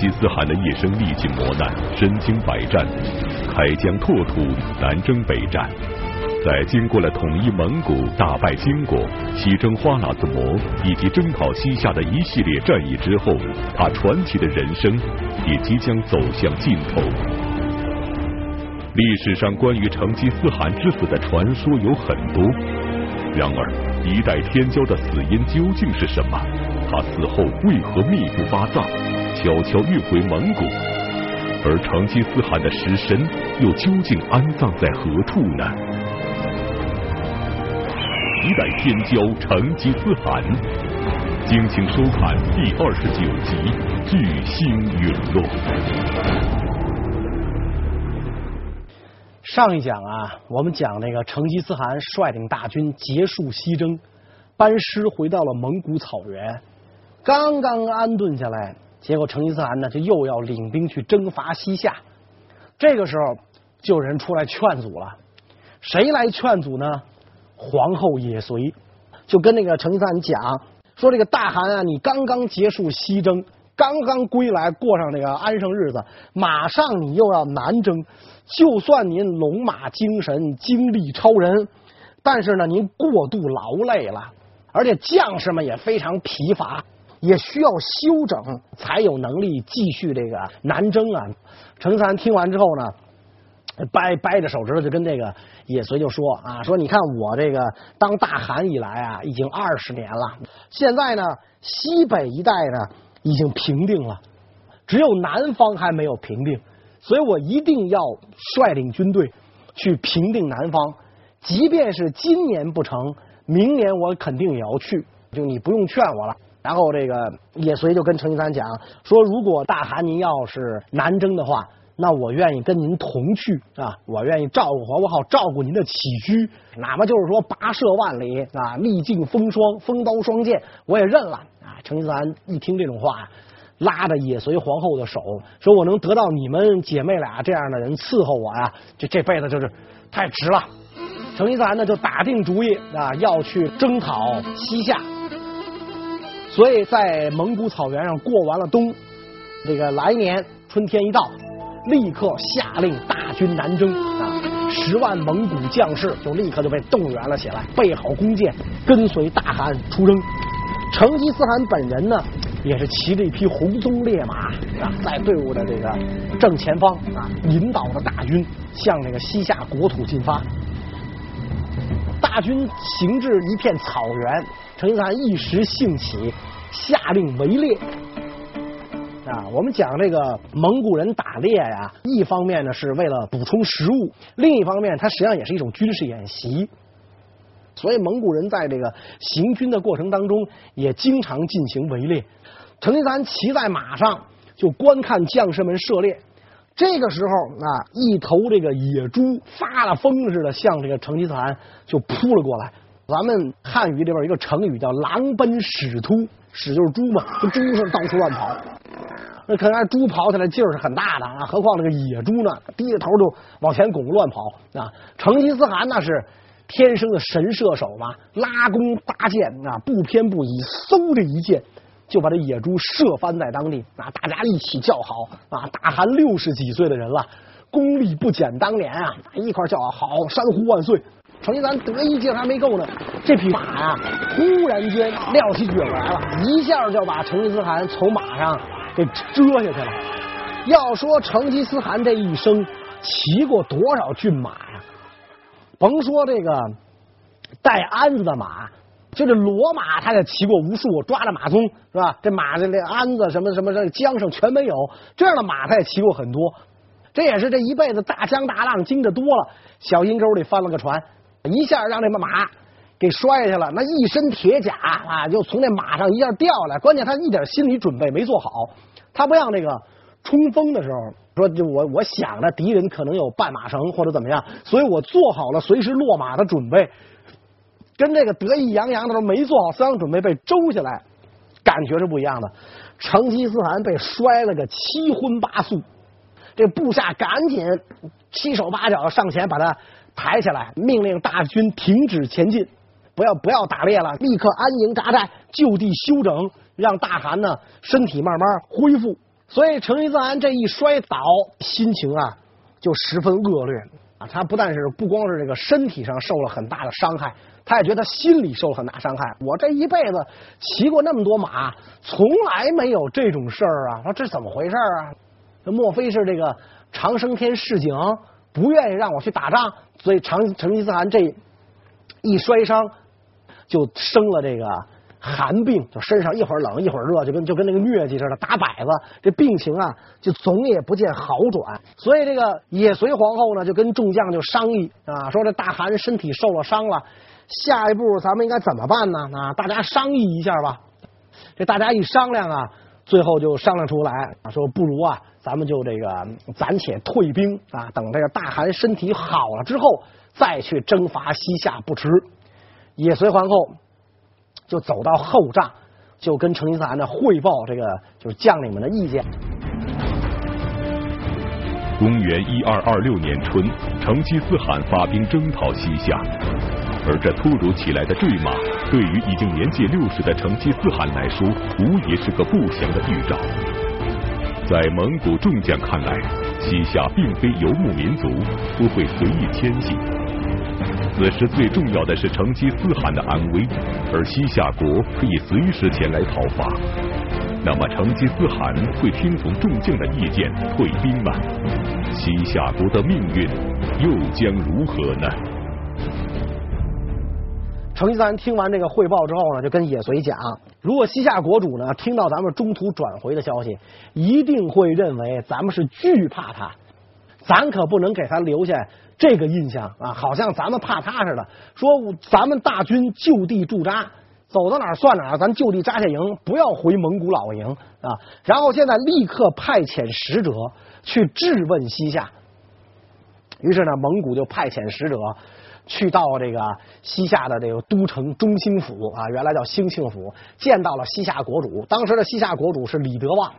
成吉思汗的一生历尽磨难，身经百战，开疆拓土，南征北战。在经过了统一蒙古、大败金国、西征花剌子模以及征讨西夏的一系列战役之后，他传奇的人生也即将走向尽头。历史上关于成吉思汗之死的传说有很多，然而一代天骄的死因究竟是什么？他死后为何秘不发葬，悄悄运回蒙古？而成吉思汗的尸身又究竟安葬在何处呢？一代天骄成吉思汗，敬请收看第二十九集《巨星陨落》。上一讲啊，我们讲那个成吉思汗率领大军结束西征，班师回到了蒙古草原。刚刚安顿下来，结果成吉思汗呢就又要领兵去征伐西夏。这个时候就有人出来劝阻了，谁来劝阻呢？皇后也随就跟那个成吉思汗讲说：“这个大汗啊，你刚刚结束西征。”刚刚归来，过上那个安生日子，马上你又要南征。就算您龙马精神、精力超人，但是呢，您过度劳累了，而且将士们也非常疲乏，也需要休整，才有能力继续这个南征啊。成三听完之后呢，掰掰着手指头就跟这个也随就说啊，说你看我这个当大汗以来啊，已经二十年了，现在呢，西北一带呢。已经平定了，只有南方还没有平定，所以我一定要率领军队去平定南方。即便是今年不成，明年我肯定也要去。就你不用劝我了。然后这个也随就跟成吉思汗讲说，如果大汗您要是南征的话，那我愿意跟您同去啊，我愿意照顾皇，我好照顾您的起居，哪怕就是说跋涉万里啊，历尽风霜，风刀霜剑，我也认了啊。成吉思汗一听这种话，拉着也随皇后的手，说：“我能得到你们姐妹俩这样的人伺候我呀，这这辈子就是太值了。”成吉思汗呢就打定主意啊，要去征讨西夏。所以在蒙古草原上过完了冬，这个来年春天一到，立刻下令大军南征啊！十万蒙古将士就立刻就被动员了起来，备好弓箭，跟随大汗出征。成吉思汗本人呢，也是骑着一匹红鬃烈马啊，在队伍的这个正前方啊，引导着大军向这个西夏国土进发。大军行至一片草原，成吉思汗一时兴起，下令围猎。啊，我们讲这个蒙古人打猎呀，一方面呢是为了补充食物，另一方面它实际上也是一种军事演习。所以蒙古人在这个行军的过程当中，也经常进行围猎。成吉思汗骑在马上，就观看将士们射猎。这个时候啊，一头这个野猪发了疯似的向这个成吉思汗就扑了过来。咱们汉语里边一个成语叫“狼奔豕突”，豕就是猪嘛，这猪是到处乱跑。那可能猪跑起来劲儿是很大的啊，何况那个野猪呢，低着头就往前拱乱跑啊。成吉思汗那是。天生的神射手嘛，拉弓搭箭啊，不偏不倚，嗖的一箭就把这野猪射翻在当地啊！大家一起叫好啊！大汗六十几岁的人了，功力不减当年啊！一块叫好，山呼万岁！成吉思汗得意劲还没够呢，这匹马呀，忽然间撂起蹶子来了，一下就把成吉思汗从马上给遮下去了。要说成吉思汗这一生骑过多少骏马呀？甭说这个带鞍子的马，就这骡马，他也骑过无数，抓着马鬃是吧？这马这这鞍子什么什么这缰绳全没有，这样的马他也骑过很多。这也是这一辈子大江大浪经的多了，小阴沟里翻了个船，一下让这马给摔下去了。那一身铁甲啊，就从那马上一下掉下来。关键他一点心理准备没做好，他不像那个冲锋的时候。说就我我想着敌人可能有绊马绳或者怎么样，所以我做好了随时落马的准备，跟这个得意洋洋的时候没做好思想准备被周下来，感觉是不一样的。成吉思汗被摔了个七荤八素，这部下赶紧七手八脚上前把他抬起来，命令大军停止前进，不要不要打猎了，立刻安营扎寨，就地休整，让大汗呢身体慢慢恢复。所以成吉思汗这一摔倒，心情啊就十分恶劣啊。他不但是不光是这个身体上受了很大的伤害，他也觉得心里受了很大伤害。我这一辈子骑过那么多马，从来没有这种事儿啊！说这怎么回事啊？这莫非是这个长生天示警，不愿意让我去打仗？所以成成吉思汗这一摔伤，就生了这个。寒病，就身上一会儿冷一会儿热，就跟就跟那个疟疾似的，打摆子，这病情啊就总也不见好转。所以这个也随皇后呢就跟众将就商议啊，说这大汗身体受了伤了，下一步咱们应该怎么办呢？啊，大家商议一下吧。这大家一商量啊，最后就商量出来啊，说不如啊，咱们就这个暂且退兵啊，等这个大汗身体好了之后再去征伐西夏不迟。也随皇后。就走到后帐，就跟成吉思汗呢汇报这个就是将领们的意见。公元一二二六年春，成吉思汗发兵征讨西夏，而这突如其来的坠马，对于已经年届六十的成吉思汗来说，无疑是个不祥的预兆。在蒙古众将看来，西夏并非游牧民族，不会随意迁徙。此时最重要的是成吉思汗的安危，而西夏国可以随时前来讨伐。那么成吉思汗会听从众将的意见退兵吗？西夏国的命运又将如何呢？成吉思汗听完这个汇报之后呢，就跟也随讲：如果西夏国主呢听到咱们中途转回的消息，一定会认为咱们是惧怕他，咱可不能给他留下。这个印象啊，好像咱们怕他似的。说咱们大军就地驻扎，走到哪儿算哪儿，咱就地扎下营，不要回蒙古老营啊。然后现在立刻派遣使者去质问西夏。于是呢，蒙古就派遣使者去到这个西夏的这个都城中兴府啊，原来叫兴庆府，见到了西夏国主。当时的西夏国主是李德旺，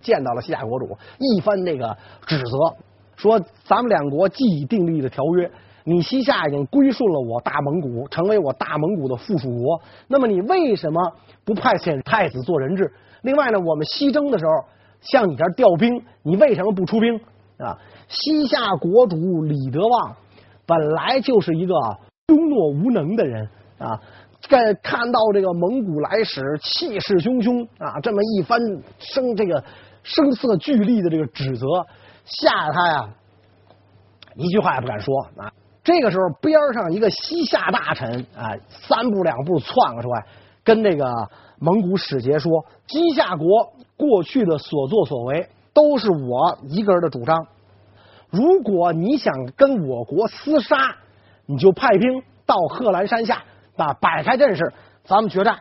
见到了西夏国主，一番那个指责。说咱们两国既已订立的条约，你西夏已经归顺了我大蒙古，成为我大蒙古的附属国。那么你为什么不派遣太子做人质？另外呢，我们西征的时候向你这调兵，你为什么不出兵啊？西夏国主李德旺本来就是一个庸懦无能的人啊，在看到这个蒙古来使气势汹汹啊，这么一番声这个声色俱厉的这个指责。吓得他呀，一句话也不敢说啊！这个时候，边上一个西夏大臣啊，三步两步窜了出来，跟这个蒙古使节说：“西夏国过去的所作所为，都是我一个人的主张。如果你想跟我国厮杀，你就派兵到贺兰山下啊，摆开阵势，咱们决战。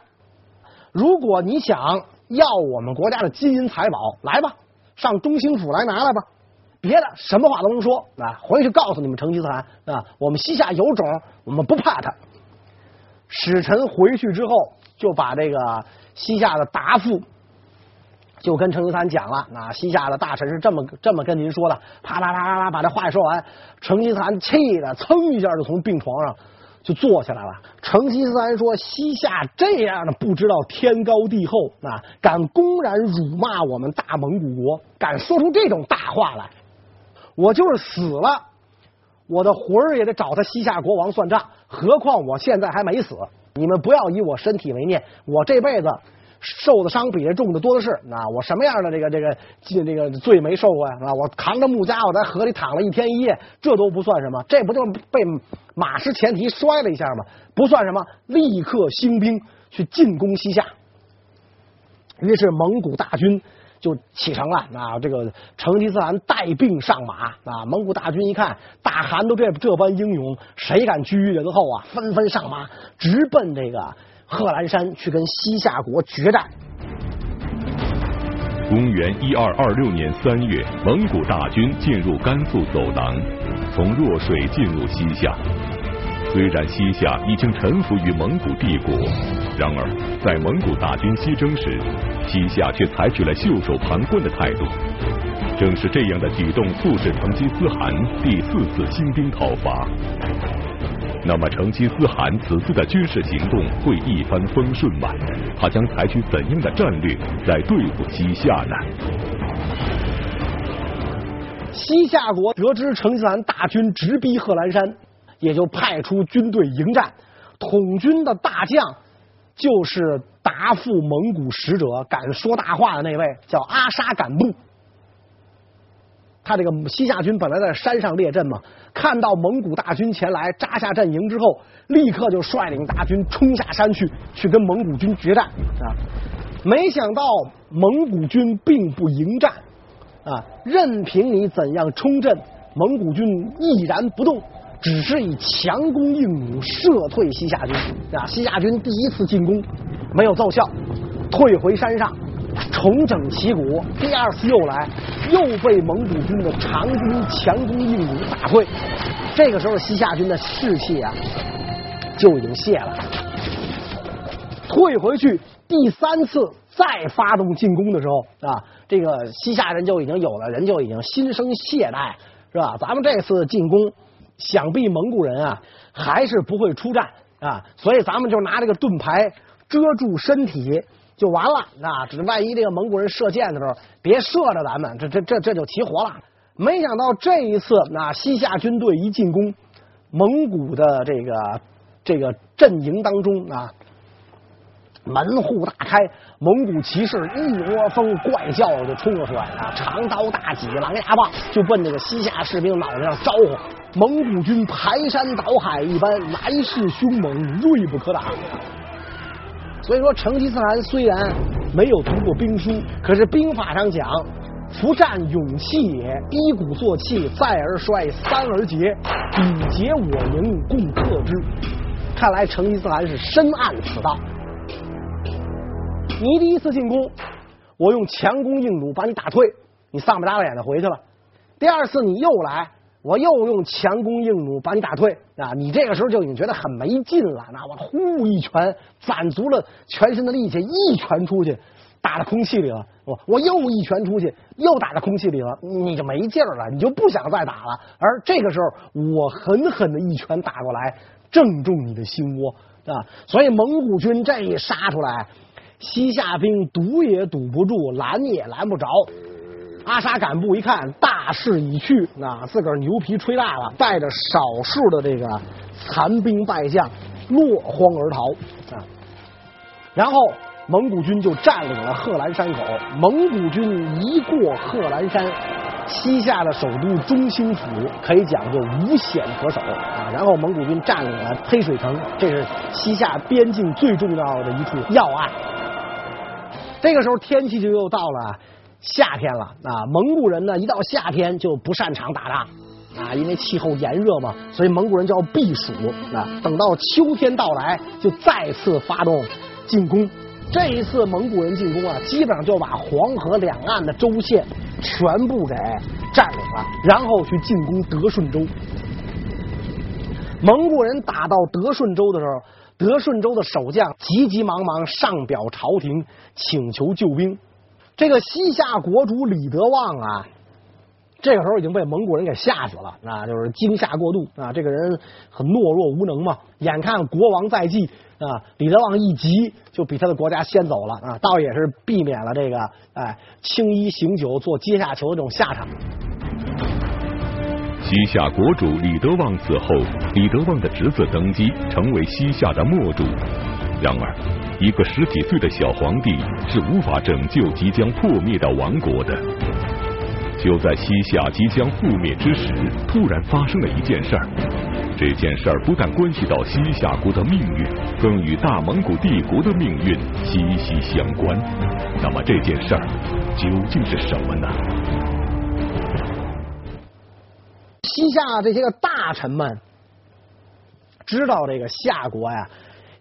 如果你想要我们国家的金银财宝，来吧，上中兴府来拿来吧。”别的什么话都能说啊！回去告诉你们成吉思汗啊，我们西夏有种，我们不怕他。使臣回去之后，就把这个西夏的答复就跟成吉思汗讲了。啊，西夏的大臣是这么这么跟您说的，啪啪啪啪啪，把这话说完，成吉思汗气的噌一下就从病床上就坐起来了。成吉思汗说：“西夏这样的不知道天高地厚啊，敢公然辱骂我们大蒙古国，敢说出这种大话来。”我就是死了，我的魂儿也得找他西夏国王算账。何况我现在还没死，你们不要以我身体为念。我这辈子受的伤比这重的多的是。啊，我什么样的这个这个这个罪没受过呀？啊，我扛着木家伙在河里躺了一天一夜，这都不算什么。这不就被马失前蹄摔了一下吗？不算什么。立刻兴兵去进攻西夏。于是蒙古大军。就启程了啊！这个成吉思汗带病上马啊！蒙古大军一看大汗都这这般英勇，谁敢居于人后啊？纷纷上马，直奔这个贺兰山去跟西夏国决战。公元一二二六年三月，蒙古大军进入甘肃走廊，从若水进入西夏。虽然西夏已经臣服于蒙古帝国，然而在蒙古大军西征时，西夏却采取了袖手旁观的态度。正是这样的举动，促使成吉思汗第四次兴兵讨伐。那么成吉思汗此次的军事行动会一帆风顺吗？他将采取怎样的战略来对付西夏呢？西夏国得知成吉思汗大军直逼贺兰山，也就派出军队迎战。统军的大将就是答复蒙古使者、敢说大话的那位，叫阿沙敢布。他这个西夏军本来在山上列阵嘛，看到蒙古大军前来扎下阵营之后，立刻就率领大军冲下山去，去跟蒙古军决战啊！没想到蒙古军并不迎战啊，任凭你怎样冲阵，蒙古军毅然不动，只是以强弓硬弩射退西夏军啊！西夏军第一次进攻没有奏效，退回山上。重整旗鼓，第二次又来，又被蒙古军的长弓强弓硬弩打退。这个时候，西夏军的士气啊就已经泄了。退回去，第三次再发动进攻的时候啊，这个西夏人就已经有了人就已经心生懈怠，是吧？咱们这次进攻，想必蒙古人啊还是不会出战啊，所以咱们就拿这个盾牌遮住身体。就完了，那这万一这个蒙古人射箭的时候，别射着咱们，这这这这就齐活了。没想到这一次，那西夏军队一进攻，蒙古的这个这个阵营当中啊，门户大开，蒙古骑士一窝蜂怪叫就冲了出来啊，长刀大戟、狼牙棒就奔这个西夏士兵脑袋上招呼。蒙古军排山倒海一般，来势凶猛，锐不可挡。所以说，成吉思汗虽然没有读过兵书，可是兵法上讲，夫战勇气也，一鼓作气，再而衰，三而竭，彼竭我盈，共克之。看来成吉思汗是深谙此道。你第一次进攻，我用强弓硬弩把你打退，你丧不打脸的回去了。第二次你又来。我又用强弓硬弩把你打退啊！你这个时候就已经觉得很没劲了。那我呼一拳，攒足了全身的力气，一拳出去，打到空气里了。我我又一拳出去，又打到空气里了，你就没劲了，你就不想再打了。而这个时候，我狠狠的一拳打过来，正中你的心窝啊！所以蒙古军这一杀出来，西夏兵堵也堵不住，拦也拦不着。阿沙敢布一看大势已去，那自个儿牛皮吹大了，带着少数的这个残兵败将落荒而逃啊。然后蒙古军就占领了贺兰山口。蒙古军一过贺兰山，西夏的首都中兴府可以讲就无险可守啊。然后蒙古军占领了黑水城，这是西夏边境最重要的一处要隘。这个时候天气就又到了。夏天了啊，蒙古人呢一到夏天就不擅长打仗啊，因为气候炎热嘛，所以蒙古人就要避暑啊。等到秋天到来，就再次发动进攻。这一次蒙古人进攻啊，基本上就把黄河两岸的州县全部给占领了，然后去进攻德顺州。蒙古人打到德顺州的时候，德顺州的守将急急忙忙上表朝廷，请求救兵。这个西夏国主李德旺啊，这个时候已经被蒙古人给吓死了，那，就是惊吓过度啊。这个人很懦弱无能嘛，眼看国王在即啊，李德旺一急就比他的国家先走了啊，倒也是避免了这个哎青衣行酒做阶下囚的这种下场。西夏国主李德旺死后，李德旺的侄子登基，成为西夏的末主。然而。一个十几岁的小皇帝是无法拯救即将破灭的王国的。就在西夏即将覆灭之时，突然发生了一件事儿。这件事儿不但关系到西夏国的命运，更与大蒙古帝国的命运息息相关。那么这件事儿究竟是什么呢？西夏这些个大臣们知道这个夏国呀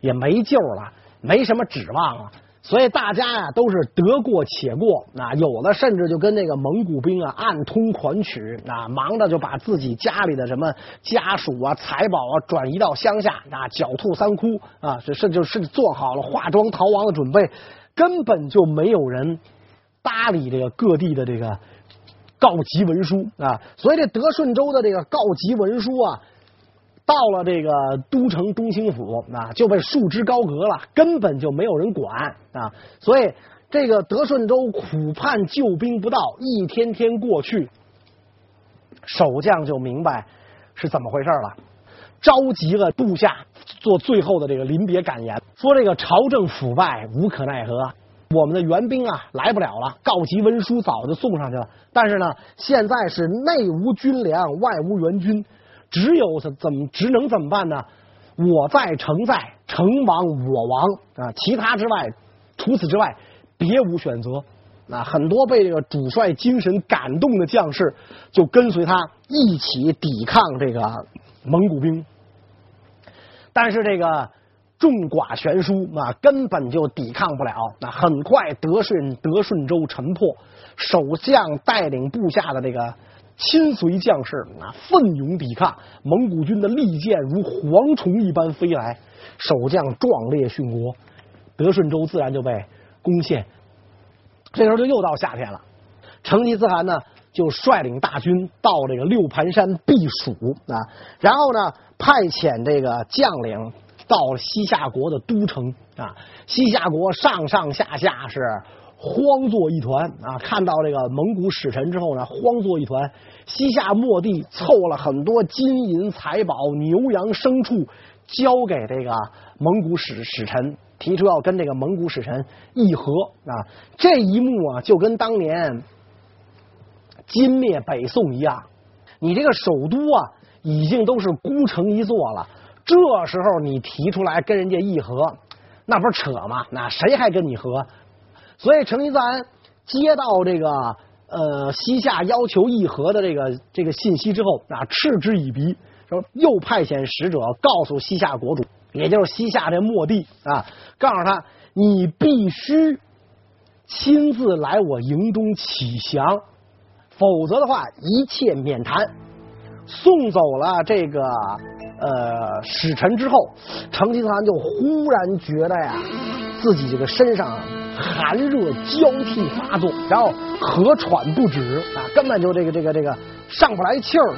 也没救了。没什么指望啊，所以大家呀都是得过且过，啊，有的甚至就跟那个蒙古兵啊暗通款曲，啊，忙着就把自己家里的什么家属啊、财宝啊转移到乡下，啊，狡兔三窟啊，甚至是做好了化妆逃亡的准备，根本就没有人搭理这个各地的这个告急文书啊，所以这德顺州的这个告急文书啊。到了这个都城中兴府啊，就被束之高阁了，根本就没有人管啊。所以这个德顺州苦盼救兵不到，一天天过去，守将就明白是怎么回事了，召集了部下做最后的这个临别感言，说这个朝政腐败，无可奈何，我们的援兵啊来不了了，告急文书早就送上去了，但是呢，现在是内无军粮，外无援军。只有怎怎么只能怎么办呢？我在城在，城亡我亡啊！其他之外，除此之外别无选择。啊，很多被这个主帅精神感动的将士就跟随他一起抵抗这个蒙古兵。但是这个众寡悬殊啊，根本就抵抗不了。那很快德顺德顺州城破，守将带领部下的这个。亲随将士啊，奋勇抵抗蒙古军的利箭如蝗虫一般飞来，守将壮烈殉国，德顺州自然就被攻陷。这时候就又到夏天了，成吉思汗呢就率领大军到这个六盘山避暑啊，然后呢派遣这个将领到西夏国的都城啊，西夏国上上下下是。慌作一团啊！看到这个蒙古使臣之后呢，慌作一团。西夏末帝凑了很多金银财宝、牛羊牲畜，交给这个蒙古使使臣，提出要跟这个蒙古使臣议和啊。这一幕啊，就跟当年金灭北宋一样。你这个首都啊，已经都是孤城一座了，这时候你提出来跟人家议和，那不是扯吗？那谁还跟你和？所以成吉思汗接到这个呃西夏要求议和的这个这个信息之后啊，嗤之以鼻，说又派遣使者告诉西夏国主，也就是西夏这末帝啊，告诉他你必须亲自来我营中启降，否则的话一切免谈。送走了这个呃使臣之后，成吉思汗就忽然觉得呀，自己这个身上。寒热交替发作，然后咳喘不止啊，根本就这个这个这个上不来气儿。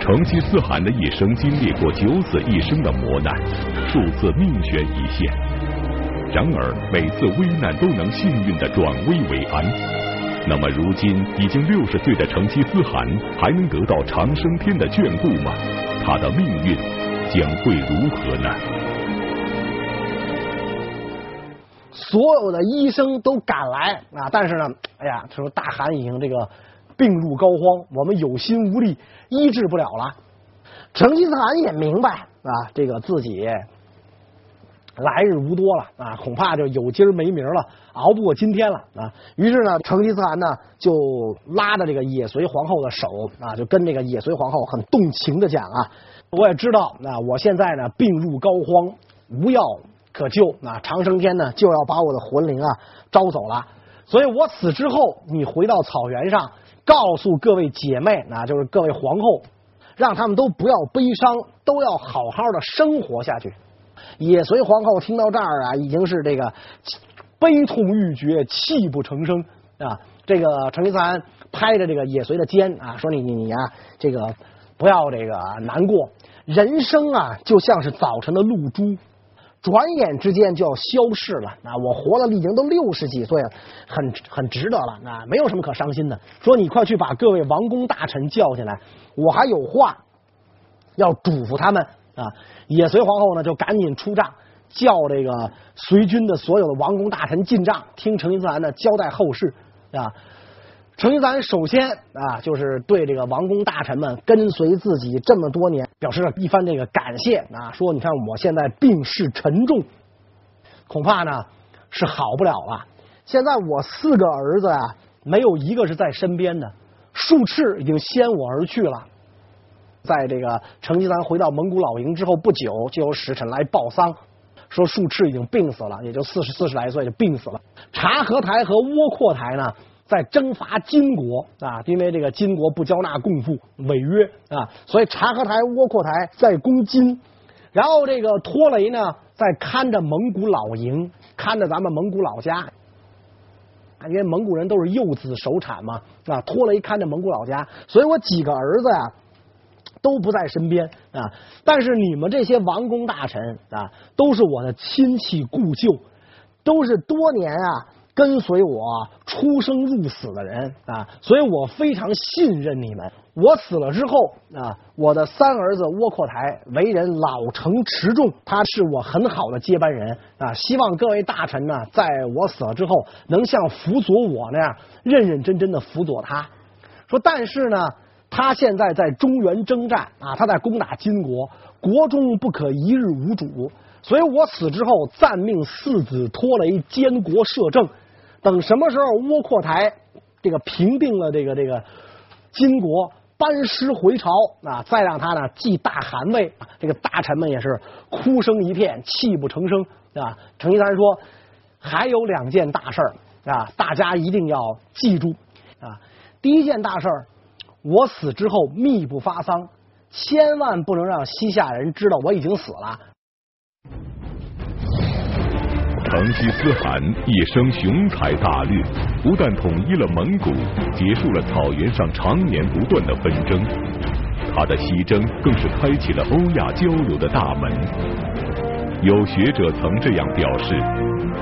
成吉思汗的一生经历过九死一生的磨难，数次命悬一线，然而每次危难都能幸运的转危为安。那么如今已经六十岁的成吉思汗，还能得到长生天的眷顾吗？他的命运？将会如何呢？所有的医生都赶来啊，但是呢，哎呀，他说大汗已经这个病入膏肓，我们有心无力，医治不了了。成吉思汗也明白啊，这个自己来日无多了啊，恐怕就有今儿没明儿了，熬不过今天了啊。于是呢，成吉思汗呢就拉着这个野随皇后的手啊，就跟这个野随皇后很动情的讲啊。我也知道，那我现在呢病入膏肓，无药可救，那长生天呢就要把我的魂灵啊招走了，所以我死之后，你回到草原上，告诉各位姐妹，那就是各位皇后，让他们都不要悲伤，都要好好的生活下去。也随皇后听到这儿啊，已经是这个悲痛欲绝，泣不成声啊。这个成吉思汗拍着这个也随的肩啊，说你你你啊，这个。不要这个难过，人生啊就像是早晨的露珠，转眼之间就要消逝了。啊，我活了已经都六十几岁了，很很值得了。啊，没有什么可伤心的。说你快去把各位王公大臣叫进来，我还有话要嘱咐他们啊。也随皇后呢就赶紧出帐，叫这个随军的所有的王公大臣进帐，听成吉思汗呢交代后事啊。成吉思汗首先啊，就是对这个王公大臣们跟随自己这么多年，表示了一番这个感谢啊。说你看我现在病势沉重，恐怕呢是好不了了。现在我四个儿子啊，没有一个是在身边的，术赤已经先我而去了。在这个成吉思汗回到蒙古老营之后不久，就有使臣来报丧，说术赤已经病死了，也就四十四十来岁就病死了。察合台和窝阔台呢？在征伐金国啊，因为这个金国不交纳贡赋违约啊，所以察合台、窝阔台在攻金，然后这个拖雷呢在看着蒙古老营，看着咱们蒙古老家。因为蒙古人都是幼子首产嘛，啊，拖雷看着蒙古老家，所以我几个儿子呀都不在身边啊。但是你们这些王公大臣啊，都是我的亲戚故旧，都是多年啊跟随我出生入死的人啊，所以我非常信任你们。我死了之后啊，我的三儿子窝阔台为人老成持重，他是我很好的接班人啊。希望各位大臣呢，在我死了之后，能像辅佐我那样认认真真的辅佐他。说，但是呢，他现在在中原征战啊，他在攻打金国，国中不可一日无主，所以我死之后暂命四子拖雷监国摄政，等什么时候窝阔台这个平定了这个这个金国。班师回朝啊，再让他呢继大汗位，这个大臣们也是哭声一片，泣不成声啊。成吉思汗说，还有两件大事啊，大家一定要记住啊。第一件大事，我死之后密不发丧，千万不能让西夏人知道我已经死了。成吉思汗一生雄才大略，不但统一了蒙古，结束了草原上常年不断的纷争，他的西征更是开启了欧亚交流的大门。有学者曾这样表示，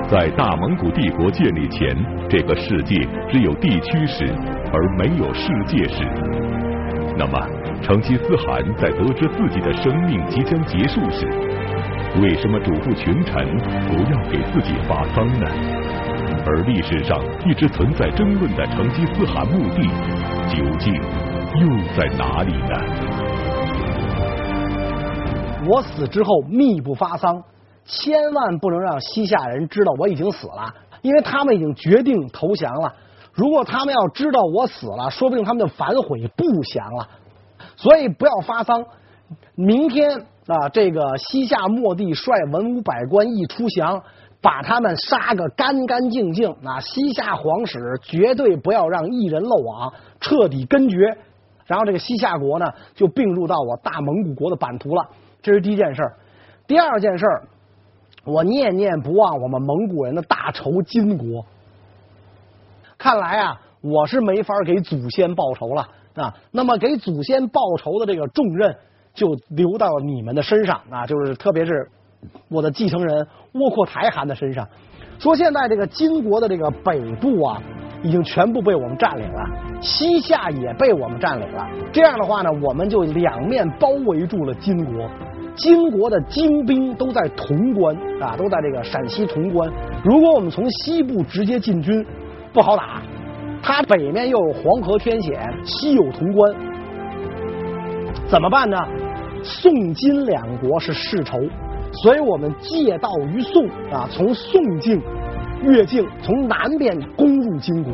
在大蒙古帝国建立前，这个世界只有地区史而没有世界史。那么，成吉思汗在得知自己的生命即将结束时，为什么嘱咐群臣不要给自己发丧呢？而历史上一直存在争论的成吉思汗墓地究竟又在哪里呢？我死之后密不发丧，千万不能让西夏人知道我已经死了，因为他们已经决定投降了。如果他们要知道我死了，说不定他们就反悔不降了。所以不要发丧，明天。啊，这个西夏末帝率文武百官一出降，把他们杀个干干净净。啊，西夏皇室绝对不要让一人漏网，彻底根绝。然后这个西夏国呢，就并入到我大蒙古国的版图了。这是第一件事。第二件事，我念念不忘我们蒙古人的大仇金国。看来啊，我是没法给祖先报仇了啊。那么给祖先报仇的这个重任。就留到你们的身上啊，就是特别是我的继承人窝阔台汗的身上。说现在这个金国的这个北部啊，已经全部被我们占领了，西夏也被我们占领了。这样的话呢，我们就两面包围住了金国。金国的精兵都在潼关啊，都在这个陕西潼关。如果我们从西部直接进军，不好打。它北面又有黄河天险，西有潼关，怎么办呢？宋金两国是世仇，所以我们借道于宋啊，从宋境越境，从南边攻入金国。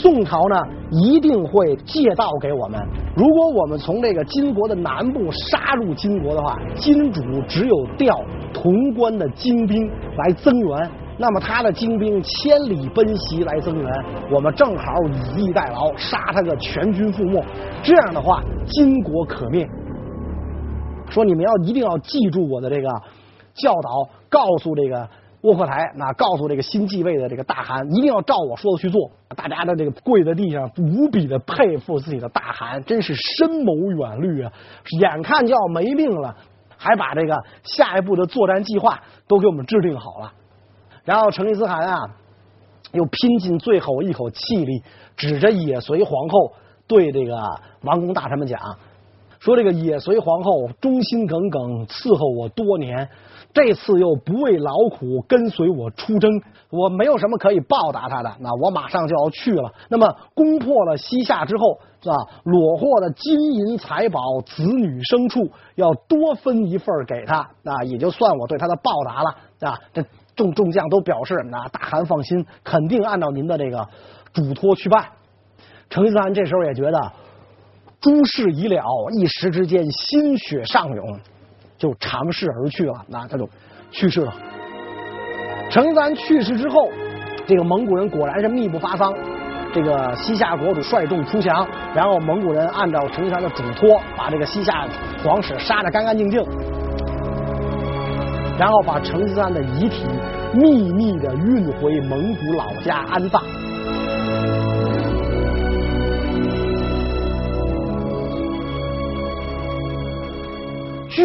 宋朝呢一定会借道给我们。如果我们从这个金国的南部杀入金国的话，金主只有调潼关的精兵来增援，那么他的精兵千里奔袭来增援，我们正好以逸待劳，杀他个全军覆没。这样的话，金国可灭。说你们要一定要记住我的这个教导，告诉这个窝阔台，那告诉这个新继位的这个大汗，一定要照我说的去做。大家的这个跪在地上，无比的佩服自己的大汗，真是深谋远虑啊！眼看就要没命了，还把这个下一步的作战计划都给我们制定好了。然后成吉思汗啊，又拼尽最后一口气力，指着也随皇后对这个王公大臣们讲。说这个也随皇后忠心耿耿伺候我多年，这次又不畏劳苦跟随我出征，我没有什么可以报答他的，那我马上就要去了。那么攻破了西夏之后，是吧？虏获的金银财宝、子女牲畜，要多分一份给他，那也就算我对他的报答了啊！这众众将都表示，那大汗放心，肯定按照您的这个嘱托去办。成吉思汗这时候也觉得。诸事已了，一时之间心血上涌，就长逝而去了。那他就去世了。成吉思去世之后，这个蒙古人果然是密不发丧。这个西夏国主率众出降，然后蒙古人按照成吉思的嘱托，把这个西夏皇室杀得干干净净，然后把成吉思汗的遗体秘密的运回蒙古老家安葬。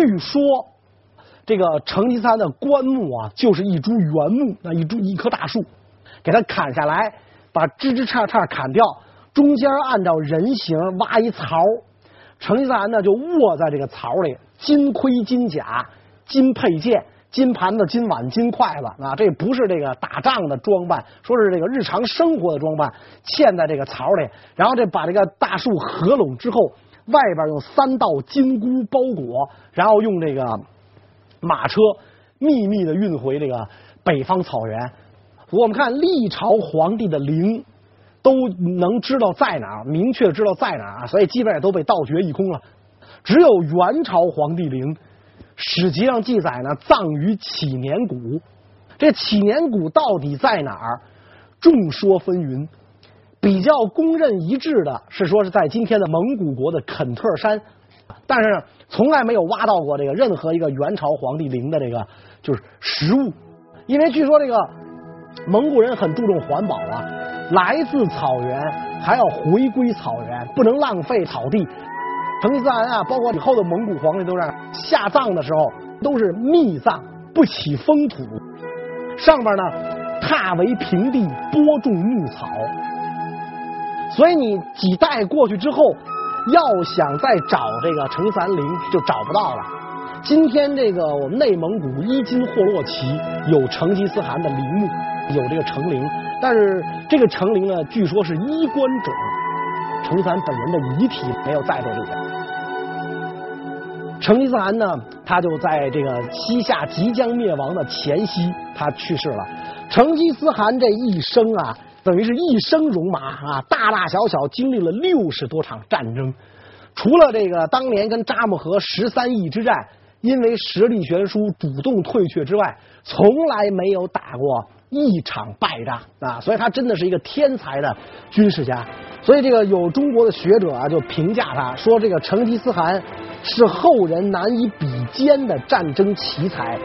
据说这个成吉思汗的棺木啊，就是一株原木，那一株一棵大树，给它砍下来，把枝枝杈杈砍掉，中间按照人形挖一槽，成吉思汗呢就卧在这个槽里，金盔金甲，金佩剑。金盘子、金碗、金筷子啊，这不是这个打仗的装扮，说是这个日常生活的装扮，嵌在这个槽里，然后这把这个大树合拢之后，外边用三道金箍包裹，然后用这个马车秘密的运回这个北方草原。我们看历朝皇帝的陵都能知道在哪，明确知道在哪，所以基本上都被盗掘一空了，只有元朝皇帝陵。史籍上记载呢，葬于乞年谷。这乞年谷到底在哪儿？众说纷纭。比较公认一致的是说是在今天的蒙古国的肯特山，但是从来没有挖到过这个任何一个元朝皇帝陵的这个就是实物。因为据说这个蒙古人很注重环保啊，来自草原还要回归草原，不能浪费草地。成吉思汗啊，包括以后的蒙古皇帝都是下葬的时候都是密葬，不起封土，上边呢踏为平地，播种牧草。所以你几代过去之后，要想再找这个成三陵就找不到了。今天这个我们内蒙古伊金霍洛旗有成吉思汗的陵墓，有这个成陵，但是这个成陵呢，据说是衣冠冢。成三本人的遗体没有在这里。成吉思汗呢，他就在这个西夏即将灭亡的前夕，他去世了。成吉思汗这一生啊，等于是一生戎马啊，大大小小经历了六十多场战争。除了这个当年跟扎木合十三翼之战，因为实力悬殊主动退却之外，从来没有打过一场败仗啊。所以他真的是一个天才的军事家。所以这个有中国的学者啊，就评价他说，这个成吉思汗。是后人难以比肩的战争奇才，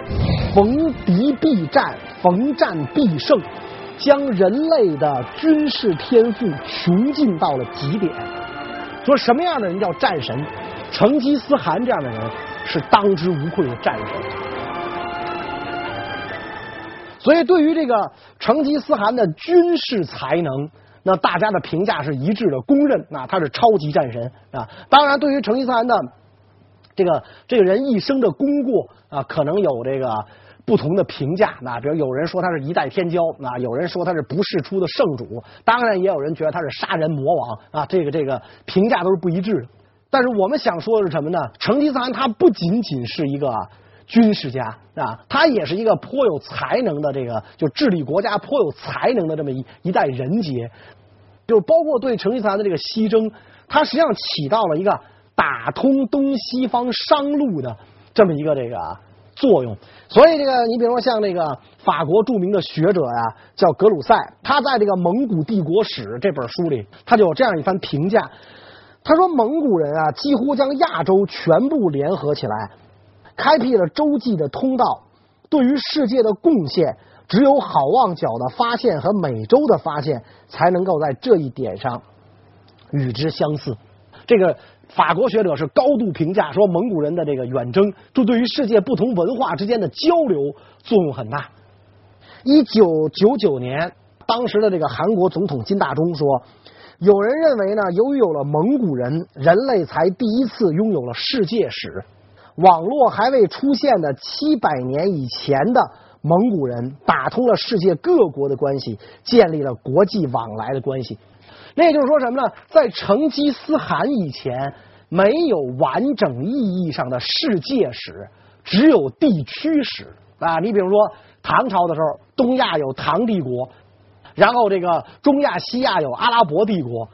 逢敌必战，逢战必胜，将人类的军事天赋穷尽到了极点。说什么样的人叫战神？成吉思汗这样的人是当之无愧的战神。所以，对于这个成吉思汗的军事才能，那大家的评价是一致的，公认那他是超级战神啊。当然，对于成吉思汗的。这个这个人一生的功过啊，可能有这个不同的评价。那比如有人说他是一代天骄，啊，有人说他是不世出的圣主，当然也有人觉得他是杀人魔王啊。这个这个评价都是不一致的。但是我们想说的是什么呢？成吉思汗他不仅仅是一个军事家啊，他也是一个颇有才能的这个就治理国家颇有才能的这么一一代人杰。就是包括对成吉思汗的这个西征，他实际上起到了一个。打通东西方商路的这么一个这个作用，所以这个你比如说像那个法国著名的学者呀，叫格鲁塞，他在这个《蒙古帝国史》这本书里，他就有这样一番评价。他说蒙古人啊，几乎将亚洲全部联合起来，开辟了洲际的通道，对于世界的贡献，只有好望角的发现和美洲的发现才能够在这一点上与之相似。这个。法国学者是高度评价说，蒙古人的这个远征，就对于世界不同文化之间的交流作用很大。一九九九年，当时的这个韩国总统金大中说，有人认为呢，由于有了蒙古人，人类才第一次拥有了世界史。网络还未出现的七百年以前的蒙古人，打通了世界各国的关系，建立了国际往来的关系。那也就是说什么呢？在成吉思汗以前，没有完整意义上的世界史，只有地区史啊。你比如说唐朝的时候，东亚有唐帝国，然后这个中亚、西亚有阿拉伯帝国。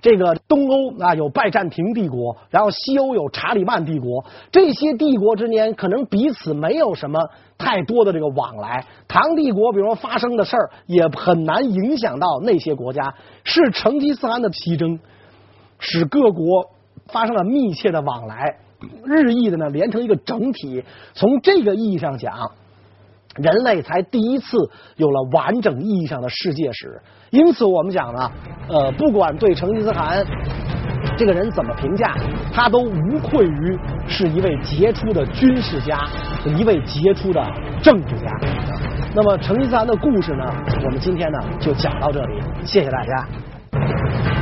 这个东欧啊有拜占庭帝国，然后西欧有查理曼帝国，这些帝国之间可能彼此没有什么太多的这个往来。唐帝国比如说发生的事儿也很难影响到那些国家。是成吉思汗的西征，使各国发生了密切的往来，日益的呢连成一个整体。从这个意义上讲。人类才第一次有了完整意义上的世界史，因此我们讲呢，呃，不管对成吉思汗这个人怎么评价，他都无愧于是一位杰出的军事家，一位杰出的政治家。那么成吉思汗的故事呢，我们今天呢就讲到这里，谢谢大家。